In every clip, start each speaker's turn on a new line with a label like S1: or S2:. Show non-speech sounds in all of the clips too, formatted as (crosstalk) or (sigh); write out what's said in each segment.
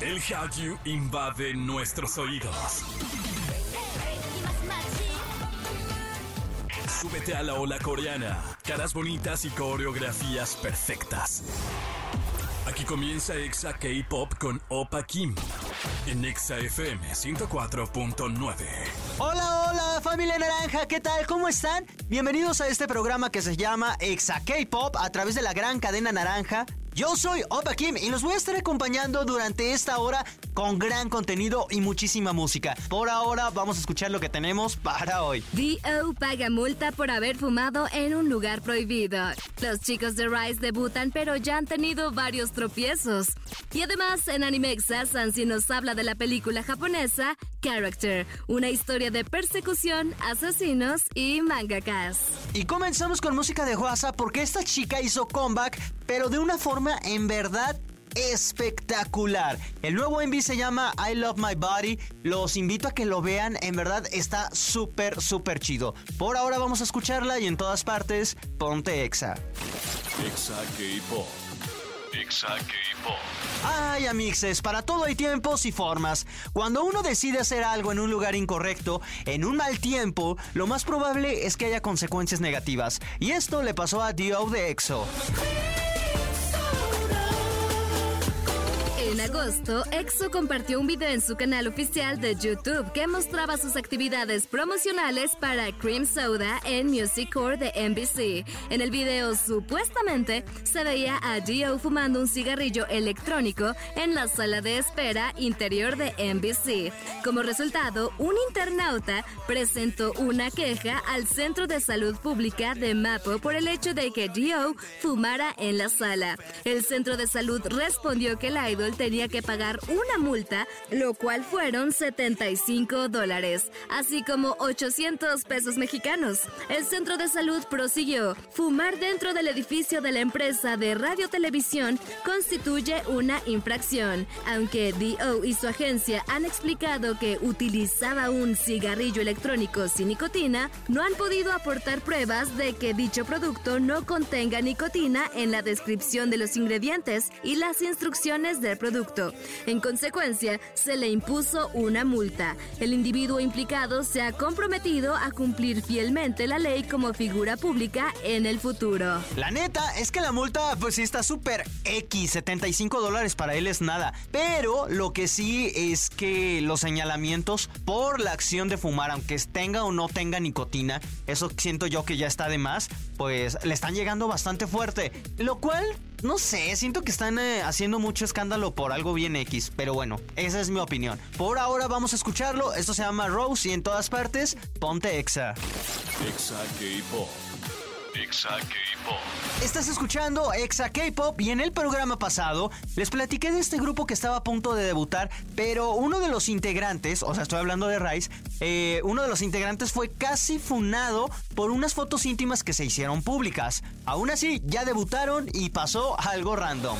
S1: El Hallyu invade nuestros oídos. Súbete a la ola coreana. Caras bonitas y coreografías perfectas. Aquí comienza Exa K-Pop con Opa Kim. En Exa FM 104.9.
S2: Hola, hola, familia naranja, ¿qué tal? ¿Cómo están? Bienvenidos a este programa que se llama Exa K-Pop a través de la gran cadena naranja yo soy Opa Kim y los voy a estar acompañando durante esta hora con gran contenido y muchísima música. Por ahora vamos a escuchar lo que tenemos para hoy.
S3: D.O. paga multa por haber fumado en un lugar prohibido. Los chicos de Rise debutan pero ya han tenido varios tropiezos. Y además en Animexa Sansi nos habla de la película japonesa Character, una historia de persecución, asesinos y mangakas.
S2: Y comenzamos con música de WhatsApp porque esta chica hizo comeback pero de una forma en verdad espectacular. El nuevo MV se llama I Love My Body. Los invito a que lo vean. En verdad está súper, súper chido. Por ahora vamos a escucharla y en todas partes, ponte Exa.
S1: Exa K-Pop. Exa.
S2: Ay, amixes, para todo hay tiempos y formas. Cuando uno decide hacer algo en un lugar incorrecto, en un mal tiempo, lo más probable es que haya consecuencias negativas. Y esto le pasó a Dio de EXO.
S3: En agosto, EXO compartió un video en su canal oficial de YouTube que mostraba sus actividades promocionales para Cream Soda en Music Core de NBC. En el video, supuestamente, se veía a Dio fumando un cigarrillo electrónico en la sala de espera interior de NBC. Como resultado, un internauta presentó una queja al Centro de Salud Pública de Mapo por el hecho de que Dio fumara en la sala. El Centro de Salud respondió que el idol tenía que pagar una multa, lo cual fueron 75 dólares, así como 800 pesos mexicanos. El centro de salud prosiguió. Fumar dentro del edificio de la empresa de radio televisión constituye una infracción. Aunque DO y su agencia han explicado que utilizaba un cigarrillo electrónico sin nicotina, no han podido aportar pruebas de que dicho producto no contenga nicotina en la descripción de los ingredientes y las instrucciones del producto. En consecuencia, se le impuso una multa. El individuo implicado se ha comprometido a cumplir fielmente la ley como figura pública en el futuro.
S2: La neta es que la multa pues está súper X, 75 dólares para él es nada. Pero lo que sí es que los señalamientos por la acción de fumar, aunque tenga o no tenga nicotina, eso siento yo que ya está de más, pues le están llegando bastante fuerte. Lo cual no sé, siento que están eh, haciendo mucho escándalo por algo bien X, pero bueno, esa es mi opinión. Por ahora vamos a escucharlo, esto se llama Rose y en todas partes, ponte Exa.
S1: Exa K-Pop. Exa K-Pop.
S2: Estás escuchando Exa K-Pop y en el programa pasado les platiqué de este grupo que estaba a punto de debutar, pero uno de los integrantes, o sea, estoy hablando de Rice, eh, uno de los integrantes fue casi funado por unas fotos íntimas que se hicieron públicas. Aún así, ya debutaron y pasó algo random.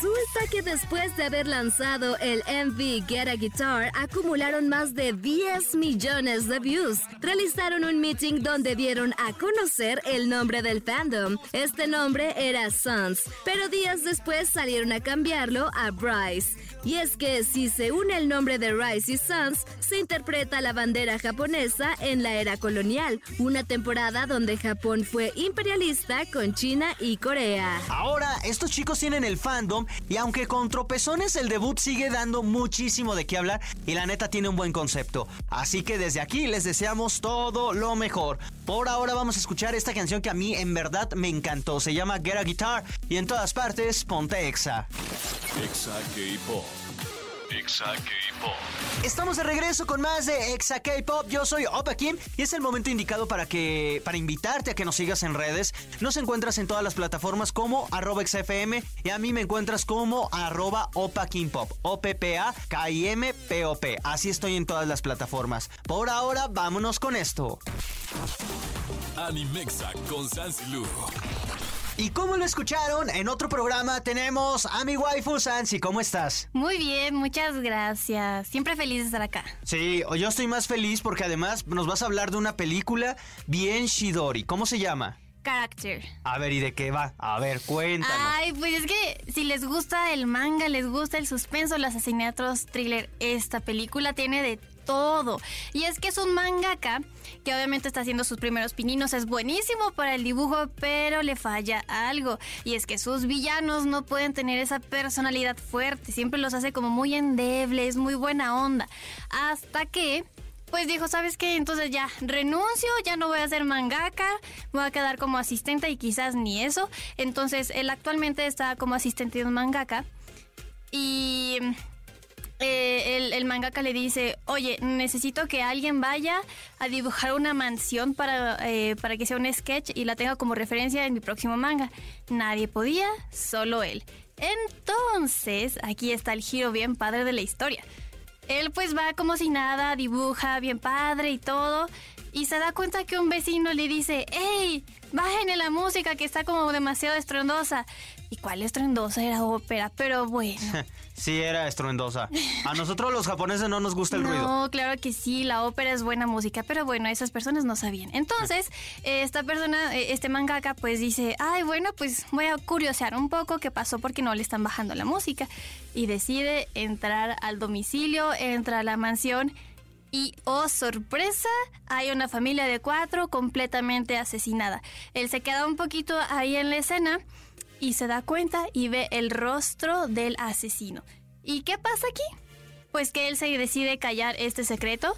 S3: Resulta que después de haber lanzado el MV Get a Guitar, acumularon más de 10 millones de views. Realizaron un meeting donde dieron a conocer el nombre del fandom. Este nombre era Sons, pero días después salieron a cambiarlo a Bryce. Y es que si se une el nombre de Rise y Sons, se interpreta la bandera japonesa en la era colonial, una temporada donde Japón fue imperialista con China y Corea.
S2: Ahora, estos chicos tienen el fandom y aunque con tropezones el debut sigue dando muchísimo de qué hablar y la neta tiene un buen concepto. Así que desde aquí les deseamos todo lo mejor. Por ahora vamos a escuchar esta canción que a mí en verdad me encantó. Se llama Get a Guitar y en todas partes ponte Exa.
S1: Exa K-Pop. Exa K-Pop.
S2: Estamos de regreso con más de Exa K-Pop. Yo soy Opa Kim y es el momento indicado para que para invitarte a que nos sigas en redes. Nos encuentras en todas las plataformas como arroba XFM y a mí me encuentras como arroba Opa Kim Pop. O-P-P-A-K-I-M-P-O-P. Así estoy en todas las plataformas. Por ahora, vámonos con esto.
S1: Animexa con Sansilu.
S2: Y como lo escucharon, en otro programa tenemos a mi waifu Sansi. ¿Cómo estás?
S4: Muy bien, muchas gracias. Siempre feliz de estar acá.
S2: Sí, yo estoy más feliz porque además nos vas a hablar de una película bien Shidori. ¿Cómo se llama?
S4: Character.
S2: A ver, ¿y de qué va? A ver, cuéntanos.
S4: Ay, pues es que si les gusta el manga, les gusta el suspenso, los asesinatos, thriller, esta película tiene de todo. Y es que es un mangaka que obviamente está haciendo sus primeros pininos, es buenísimo para el dibujo, pero le falla algo. Y es que sus villanos no pueden tener esa personalidad fuerte, siempre los hace como muy endebles, muy buena onda. Hasta que pues dijo, ¿sabes qué? Entonces ya renuncio, ya no voy a ser mangaka, voy a quedar como asistente y quizás ni eso. Entonces él actualmente está como asistente de un mangaka y eh, el, mangaka le dice, oye, necesito que alguien vaya a dibujar una mansión para, eh, para que sea un sketch y la tenga como referencia en mi próximo manga. Nadie podía, solo él. Entonces, aquí está el giro bien padre de la historia. Él pues va como si nada, dibuja bien padre y todo. Y se da cuenta que un vecino le dice, ¡Ey! Bájenle la música que está como demasiado estruendosa. ¿Y cuál estruendosa era ópera? Pero bueno. (laughs)
S2: sí, era estruendosa. A nosotros los japoneses no nos gusta el ruido.
S4: No, claro que sí, la ópera es buena música, pero bueno, esas personas no sabían. Entonces, esta persona, eh, este mangaka, pues dice, ay, bueno, pues voy a curiosear un poco qué pasó porque no le están bajando la música. Y decide entrar al domicilio, entra a la mansión y, oh sorpresa, hay una familia de cuatro completamente asesinada. Él se queda un poquito ahí en la escena y se da cuenta y ve el rostro del asesino. ¿Y qué pasa aquí? Pues que él se decide callar este secreto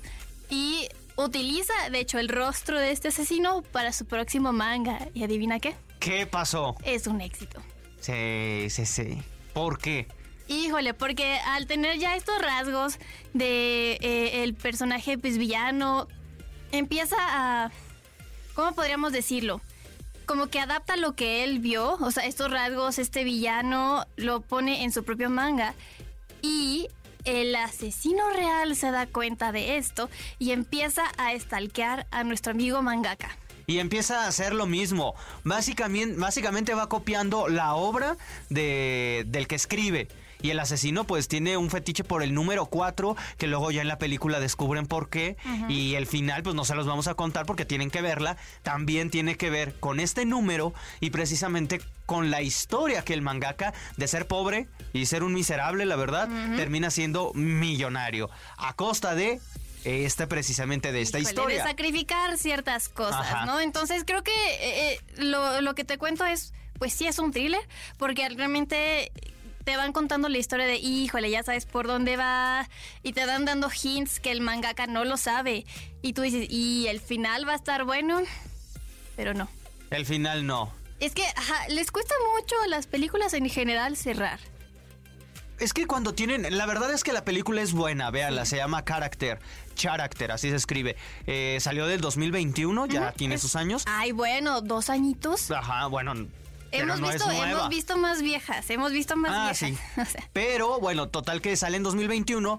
S4: y utiliza, de hecho, el rostro de este asesino para su próximo manga. ¿Y adivina qué?
S2: ¿Qué pasó?
S4: Es un éxito.
S2: Sí, sí, sí. ¿Por qué?
S4: Híjole, porque al tener ya estos rasgos de eh, el personaje pues villano, empieza a... ¿Cómo podríamos decirlo? Como que adapta lo que él vio, o sea, estos rasgos, este villano lo pone en su propio manga. Y el asesino real se da cuenta de esto y empieza a estalquear a nuestro amigo mangaka
S2: y empieza a hacer lo mismo. Básicamente, básicamente va copiando la obra de, del que escribe. Y el asesino pues tiene un fetiche por el número 4, que luego ya en la película descubren por qué. Y el final pues no se los vamos a contar porque tienen que verla. También tiene que ver con este número y precisamente con la historia que el mangaka de ser pobre y ser un miserable, la verdad, termina siendo millonario. A costa de este precisamente de esta historia.
S4: De sacrificar ciertas cosas, ¿no? Entonces creo que eh, eh, lo, lo que te cuento es, pues sí es un thriller, porque realmente te van contando la historia de, híjole, ya sabes por dónde va, y te dan dando hints que el mangaka no lo sabe. Y tú dices, ¿y el final va a estar bueno? Pero no.
S2: El final no.
S4: Es que les cuesta mucho a las películas en general cerrar.
S2: Es que cuando tienen, la verdad es que la película es buena, véanla, se llama Character, Character, así se escribe. Eh, salió del 2021, ya tiene sus años.
S4: Ay, bueno, dos añitos.
S2: Ajá, bueno,
S4: Hemos, visto, hemos visto más viejas, hemos visto más ah,
S2: viejas. Sí. (laughs) Pero bueno, total que sale en 2021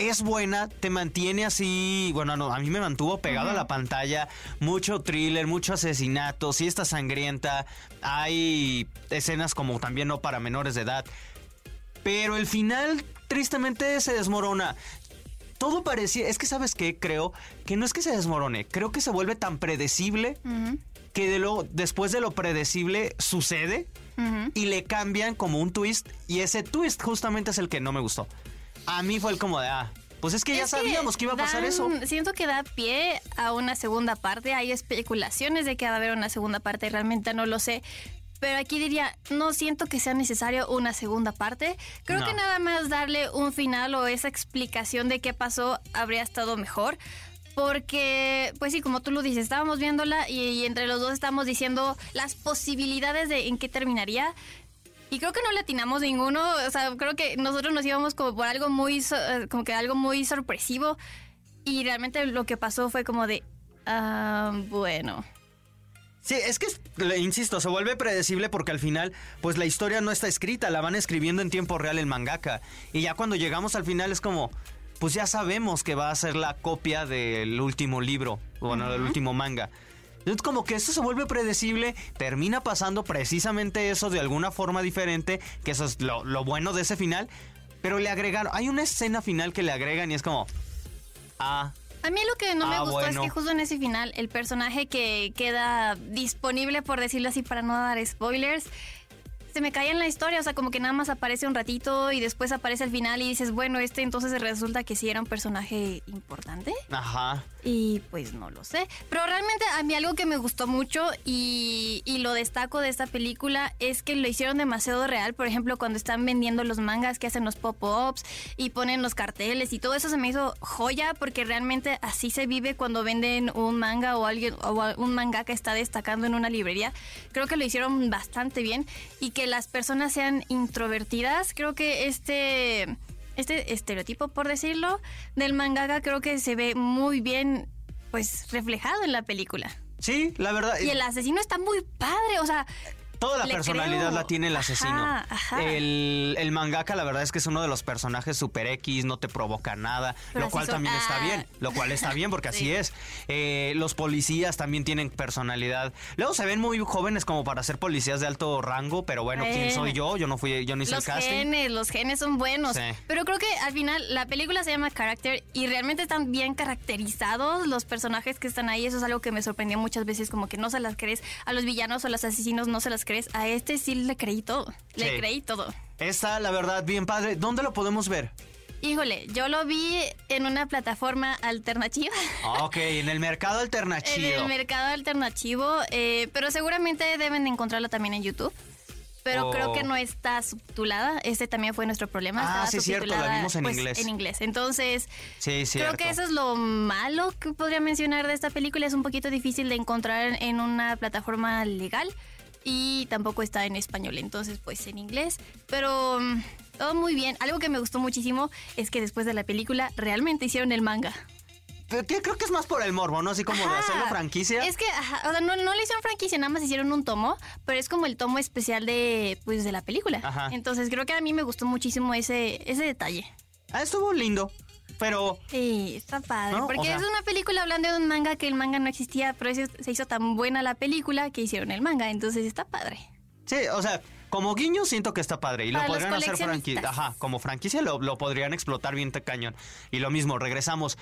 S2: es buena, te mantiene así, bueno, no, a mí me mantuvo pegado a la pantalla, mucho thriller, mucho asesinato, sí está sangrienta, hay escenas como también no para menores de edad, pero el final tristemente se desmorona. Todo parecía, es que sabes qué, creo que no es que se desmorone, creo que se vuelve tan predecible que de lo, después de lo predecible sucede y le cambian como un twist y ese twist justamente es el que no me gustó. A mí fue el como de, ah, pues es que ya sabíamos que, iba a pasar eso.
S4: Siento que da pie a una segunda parte. Hay especulaciones de que va a haber una segunda parte, realmente no lo sé. Pero aquí diría, no siento que sea necesario una segunda parte. Creo que nada más darle un final o esa explicación de qué pasó habría estado mejor. Porque, pues sí, como tú lo dices, estábamos viéndola y, entre los dos estamos diciendo las posibilidades de en qué terminaría. Y creo que no le atinamos ninguno. O sea, creo que nosotros nos íbamos como por algo muy, eh, como que algo muy sorpresivo. Y realmente lo que pasó fue como de, ah, bueno.
S2: Sí, es que, insisto, se vuelve predecible porque al final, pues la historia no está escrita, la van escribiendo en tiempo real el mangaka. Y ya cuando llegamos al final es como, pues ya sabemos que va a ser la copia del último libro, bueno, del último manga. Entonces como que eso se vuelve predecible, termina pasando precisamente eso de alguna forma diferente, que eso es lo, lo bueno de ese final, pero le agregaron, hay una escena final que le agregan y es como, ah,
S4: A mí lo que no me
S2: Ah,
S4: gustó es que justo en ese final, el personaje que queda disponible, por decirlo así, para no dar spoilers, se me caía en la historia, o sea, como que nada más aparece un ratito y después aparece al final y dices, bueno, este entonces resulta que sí era un personaje importante.
S2: Ajá.
S4: Y pues no lo sé. Pero realmente a mí algo que me gustó mucho y, y lo destaco de esta película es que lo hicieron demasiado real. Por ejemplo, cuando están vendiendo los mangas que hacen los pop-ups y ponen los carteles y todo eso se me hizo joya porque realmente así se vive cuando venden un manga o alguien o un manga que está destacando en una librería. Creo que lo hicieron bastante bien y que las personas sean introvertidas. Creo que este este estereotipo, por decirlo, del mangaka creo que se ve muy bien, pues, reflejado en la película.
S2: Sí, la verdad.
S4: Y el asesino está muy padre, o sea,
S2: Toda la
S4: Le
S2: personalidad
S4: creo.
S2: la tiene el asesino.
S4: ajá.
S2: El, el mangaka, la verdad es que es uno de los personajes super X, no te provoca nada,
S4: Pero
S2: lo cual
S4: son-
S2: también está
S4: ah.
S2: bien. Lo cual está bien porque (laughs) así
S4: Sí.
S2: es. Eh, los policías también tienen personalidad. Luego se ven muy jóvenes como para ser policías de alto rango, pero bueno, ¿quién soy yo? Yo no fui, yo no hice
S4: los
S2: el casting.
S4: genes, los genes son buenos.
S2: Sí.
S4: Pero creo que al final la película se llama Character y realmente están bien caracterizados los personajes que están ahí. Eso es algo que me sorprendió muchas veces, como que no se las crees. A los villanos o a los asesinos no se las crees. A este sí le creí todo. Le
S2: Sí.
S4: creí todo.
S2: Está, la verdad, bien padre. ¿Dónde lo podemos ver?
S4: Híjole, yo lo vi en una plataforma alternativa.
S2: Ah, Ok, en el mercado (laughs)
S4: En
S2: alternativo.
S4: el mercado alternativo, eh, pero seguramente deben de encontrarla también en YouTube. Pero
S2: Oh.
S4: creo que no está subtitulada. Este también fue nuestro problema.
S2: Ah, sí, cierto, la vimos en
S4: pues,
S2: inglés.
S4: En inglés. Entonces,
S2: Sí, sí.
S4: creo que eso es lo malo que podría mencionar de esta película. Es un poquito difícil de encontrar en una plataforma legal y tampoco está en español. Entonces, pues en inglés. Pero mm, todo muy bien. Algo que me gustó muchísimo es que después de la película realmente hicieron el manga.
S2: Que creo que es más por el morbo, ¿no? Así como de
S4: Ajá.
S2: hacerlo franquicia.
S4: Es que, ajá, o sea, no, no le hicieron franquicia, nada más hicieron un tomo, pero es como el tomo especial de, pues, de la película.
S2: Ajá.
S4: Entonces creo que a mí me gustó muchísimo ese, ese detalle.
S2: Ah, estuvo lindo. Pero
S4: Sí, está padre.
S2: ¿No? O
S4: Porque
S2: sea-
S4: es una película hablando de un manga que el manga no existía, pero se hizo tan buena la película que hicieron el manga. Entonces está padre.
S2: Sí, o sea, como guiño siento que está padre. Y lo podrían hacer franquicia. Ajá, como franquicia lo, lo podrían explotar bien te cañón. Y lo mismo, regresamos.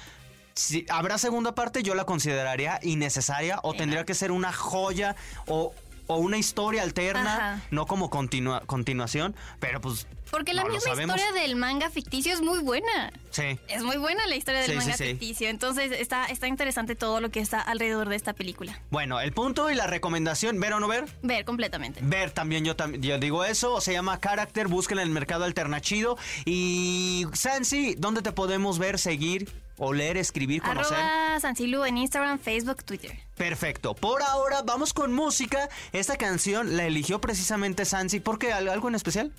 S2: Si habrá segunda parte, yo la consideraría innecesaria o
S4: Sí,
S2: tendría
S4: no.
S2: que ser una joya o, o una historia alterna,
S4: Ajá.
S2: no como continua- continuación. Pero pues.
S4: Porque la
S2: no
S4: misma historia del manga ficticio es muy buena.
S2: Sí.
S4: Es muy buena la historia del
S2: Sí,
S4: manga
S2: sí.
S4: ficticio. Entonces está, está interesante todo lo que está alrededor de esta película.
S2: Bueno, el punto y la recomendación, ¿ver o no ver?
S4: Ver completamente.
S2: Ver también, yo, tam- yo digo eso, se llama Character, búsquenla en el mercado alternativo. Y Sansi, ¿dónde te podemos ver, seguir, oler, escribir, conocer?
S4: Arroba Sancilu en Instagram, Facebook, Twitter.
S2: Perfecto. Por ahora vamos con música. Esta canción la eligió precisamente Sansi. ¿Por qué? ¿Al- ¿Algo en especial?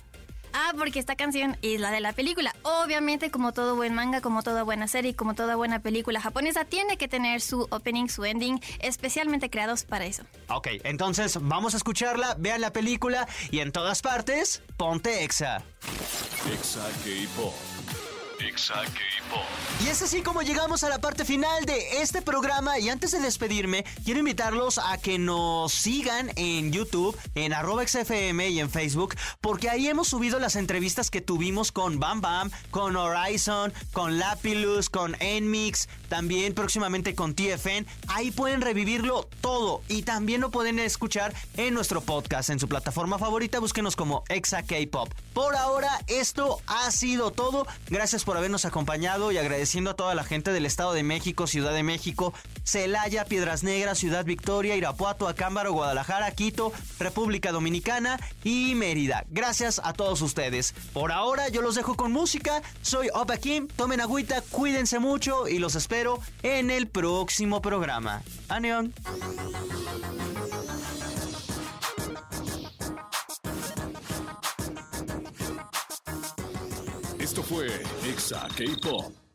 S4: Ah, porque esta canción es la de la película. Obviamente, como todo buen manga, como toda buena serie, como toda buena película japonesa, tiene que tener su opening, su ending, especialmente creados para eso.
S2: Ok, entonces vamos a escucharla, vean la película y en todas partes, ponte Exa.
S1: Exa K-Pop. Exa K-Pop.
S2: Y es así como llegamos a la parte final de este programa y antes de despedirme quiero invitarlos a que nos sigan en YouTube, en arroba XFM y en Facebook porque ahí hemos subido las entrevistas que tuvimos con Bam Bam, con Horizon, con Lapilus, con Enmix, también próximamente con TFN. Ahí pueden revivirlo todo y también lo pueden escuchar en nuestro podcast, en su plataforma favorita, búsquenos como Exa K-Pop. Por ahora esto ha sido todo. Gracias por habernos acompañado y agradeciendo a toda la gente del Estado de México, Ciudad de México, Celaya, Piedras Negras, Ciudad Victoria, Irapuato, Acámbaro, Guadalajara, Quito, República Dominicana y Mérida. Gracias a todos ustedes. Por ahora yo los dejo con música. Soy Opa Kim, tomen agüita, cuídense mucho y los espero en el próximo programa. Aneon.
S1: Esto fue Exa K-Pop.